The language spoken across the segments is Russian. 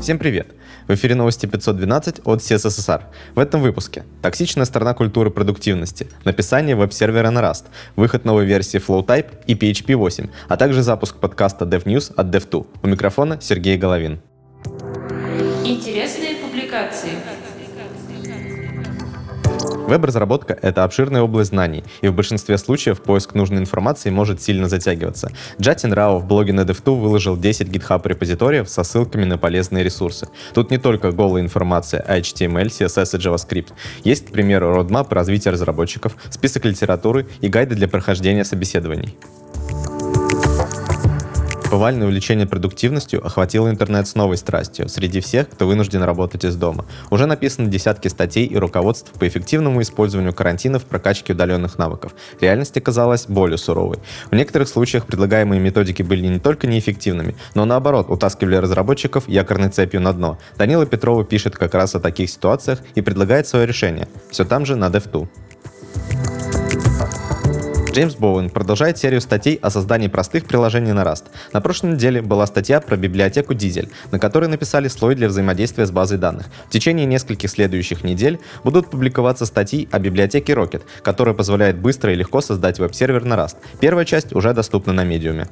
Всем привет! В эфире новости 512 от CSSR. В этом выпуске токсичная сторона культуры продуктивности, написание веб-сервера на Rust, выход новой версии FlowType и PHP 8, а также запуск подкаста DevNews от Dev2. У микрофона Сергей Головин. Интересные публикации. Веб-разработка — это обширная область знаний, и в большинстве случаев поиск нужной информации может сильно затягиваться. Джатин Рао в блоге на DevTo выложил 10 GitHub репозиториев со ссылками на полезные ресурсы. Тут не только голая информация, а HTML, CSS и JavaScript. Есть, к примеру, родмап развития разработчиков, список литературы и гайды для прохождения собеседований. Повальное увлечение продуктивностью охватило интернет с новой страстью среди всех, кто вынужден работать из дома. Уже написаны десятки статей и руководств по эффективному использованию карантина в прокачке удаленных навыков. Реальность оказалась более суровой. В некоторых случаях предлагаемые методики были не только неэффективными, но наоборот утаскивали разработчиков якорной цепью на дно. Данила Петрова пишет как раз о таких ситуациях и предлагает свое решение. Все там же на DevTo. Джеймс Боуэн продолжает серию статей о создании простых приложений на Rust. На прошлой неделе была статья про библиотеку Diesel, на которой написали слой для взаимодействия с базой данных. В течение нескольких следующих недель будут публиковаться статьи о библиотеке Rocket, которая позволяет быстро и легко создать веб-сервер на Rust. Первая часть уже доступна на медиуме.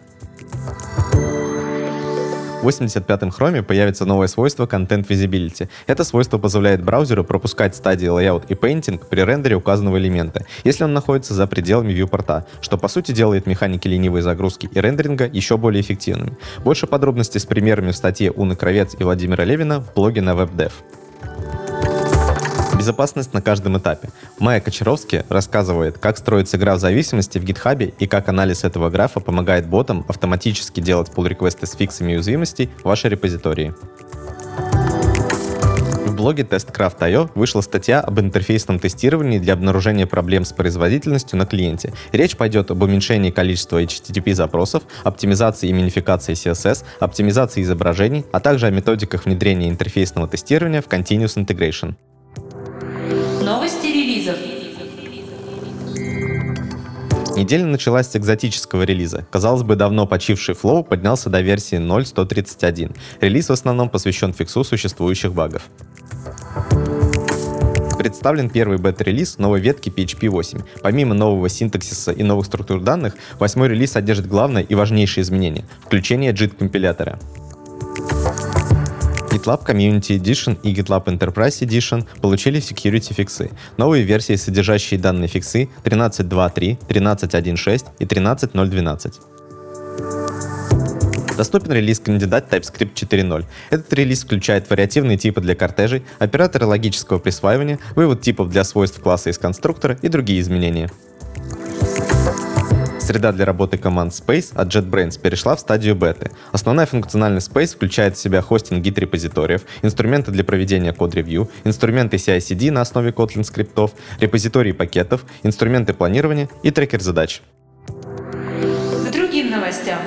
В 85-м Chrome появится новое свойство Content Visibility. Это свойство позволяет браузеру пропускать стадии Layout и Painting при рендере указанного элемента, если он находится за пределами viewport, что по сути делает механики ленивой загрузки и рендеринга еще более эффективными. Больше подробностей с примерами в статье Уны Кровец и Владимира Левина в блоге на WebDev. Безопасность на каждом этапе. Майя Кочаровский рассказывает, как строится игра в зависимости в GitHub и как анализ этого графа помогает ботам автоматически делать pull-реквесты с фиксами уязвимостей в вашей репозитории. В блоге TestCraft.io вышла статья об интерфейсном тестировании для обнаружения проблем с производительностью на клиенте. Речь пойдет об уменьшении количества HTTP запросов, оптимизации и минификации CSS, оптимизации изображений, а также о методиках внедрения интерфейсного тестирования в Continuous Integration. Релизов. Неделя началась с экзотического релиза. Казалось бы, давно почивший Flow поднялся до версии 0.131. Релиз в основном посвящен фиксу существующих багов. Представлен первый бета-релиз новой ветки PHP 8. Помимо нового синтаксиса и новых структур данных, восьмой релиз содержит главное и важнейшее изменение — включение JIT-компилятора. GitLab Community Edition и GitLab Enterprise Edition получили security фиксы. Новые версии, содержащие данные фиксы 13.2.3, 13.1.6 и 13.0.12. Доступен релиз кандидат TypeScript 4.0. Этот релиз включает вариативные типы для кортежей, операторы логического присваивания, вывод типов для свойств класса из конструктора и другие изменения. Среда для работы команд Space от JetBrains перешла в стадию беты. Основная функциональность Space включает в себя хостинг гид-репозиториев, инструменты для проведения код-ревью, инструменты CI-CD на основе Kotlin скриптов, репозитории пакетов, инструменты планирования и трекер задач. К другим новостям.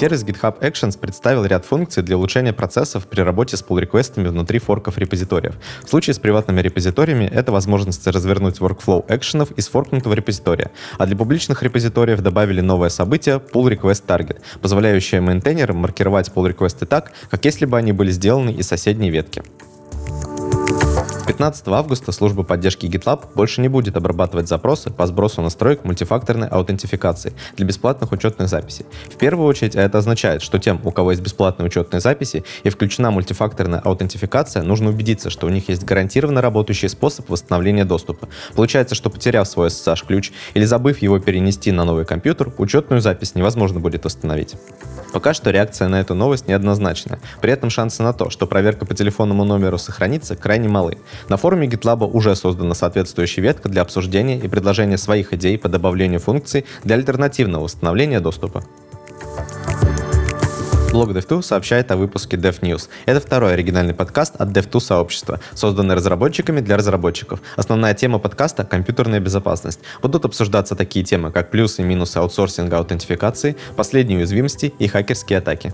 Сервис GitHub Actions представил ряд функций для улучшения процессов при работе с pull-реквестами внутри форков репозиториев. В случае с приватными репозиториями это возможность развернуть workflow экшенов из форкнутого репозитория, а для публичных репозиториев добавили новое событие pull request target, позволяющее мейнтейнерам маркировать pull-реквесты так, как если бы они были сделаны из соседней ветки. 15 августа служба поддержки GitLab больше не будет обрабатывать запросы по сбросу настроек мультифакторной аутентификации для бесплатных учетных записей. В первую очередь это означает, что тем, у кого есть бесплатные учетные записи и включена мультифакторная аутентификация, нужно убедиться, что у них есть гарантированно работающий способ восстановления доступа. Получается, что потеряв свой SSH-ключ или забыв его перенести на новый компьютер, учетную запись невозможно будет восстановить. Пока что реакция на эту новость неоднозначная. При этом шансы на то, что проверка по телефонному номеру сохранится, крайне малы. На форуме GitLab уже создана соответствующая ветка для обсуждения и предложения своих идей по добавлению функций для альтернативного восстановления доступа. Блог DevTools сообщает о выпуске DevNews. Это второй оригинальный подкаст от DevTools сообщества, созданный разработчиками для разработчиков. Основная тема подкаста — компьютерная безопасность. Будут обсуждаться такие темы, как плюсы и минусы аутсорсинга аутентификации, последние уязвимости и хакерские атаки.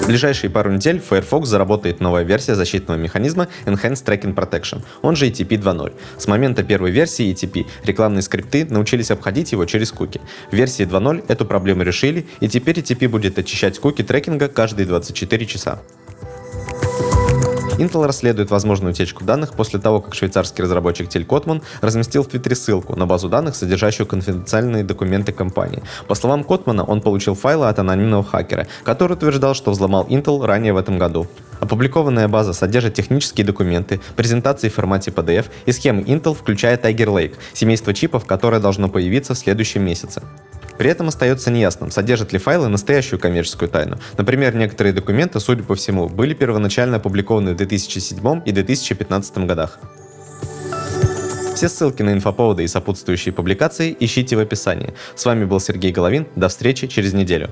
В ближайшие пару недель в Firefox заработает новая версия защитного механизма Enhanced Tracking Protection, он же ETP 2.0. С момента первой версии ETP рекламные скрипты научились обходить его через куки. В версии 2.0 эту проблему решили, и теперь ETP будет очищать куки трекинга каждые 24 часа. Intel расследует возможную утечку данных после того, как швейцарский разработчик Тель Котман разместил в Твиттере ссылку на базу данных, содержащую конфиденциальные документы компании. По словам Котмана, он получил файлы от анонимного хакера, который утверждал, что взломал Intel ранее в этом году. Опубликованная база содержит технические документы, презентации в формате PDF и схемы Intel, включая Tiger Lake, семейство чипов, которое должно появиться в следующем месяце. При этом остается неясным, содержат ли файлы настоящую коммерческую тайну. Например, некоторые документы, судя по всему, были первоначально опубликованы в 2007 и 2015 годах. Все ссылки на инфоповоды и сопутствующие публикации ищите в описании. С вами был Сергей Головин. До встречи через неделю.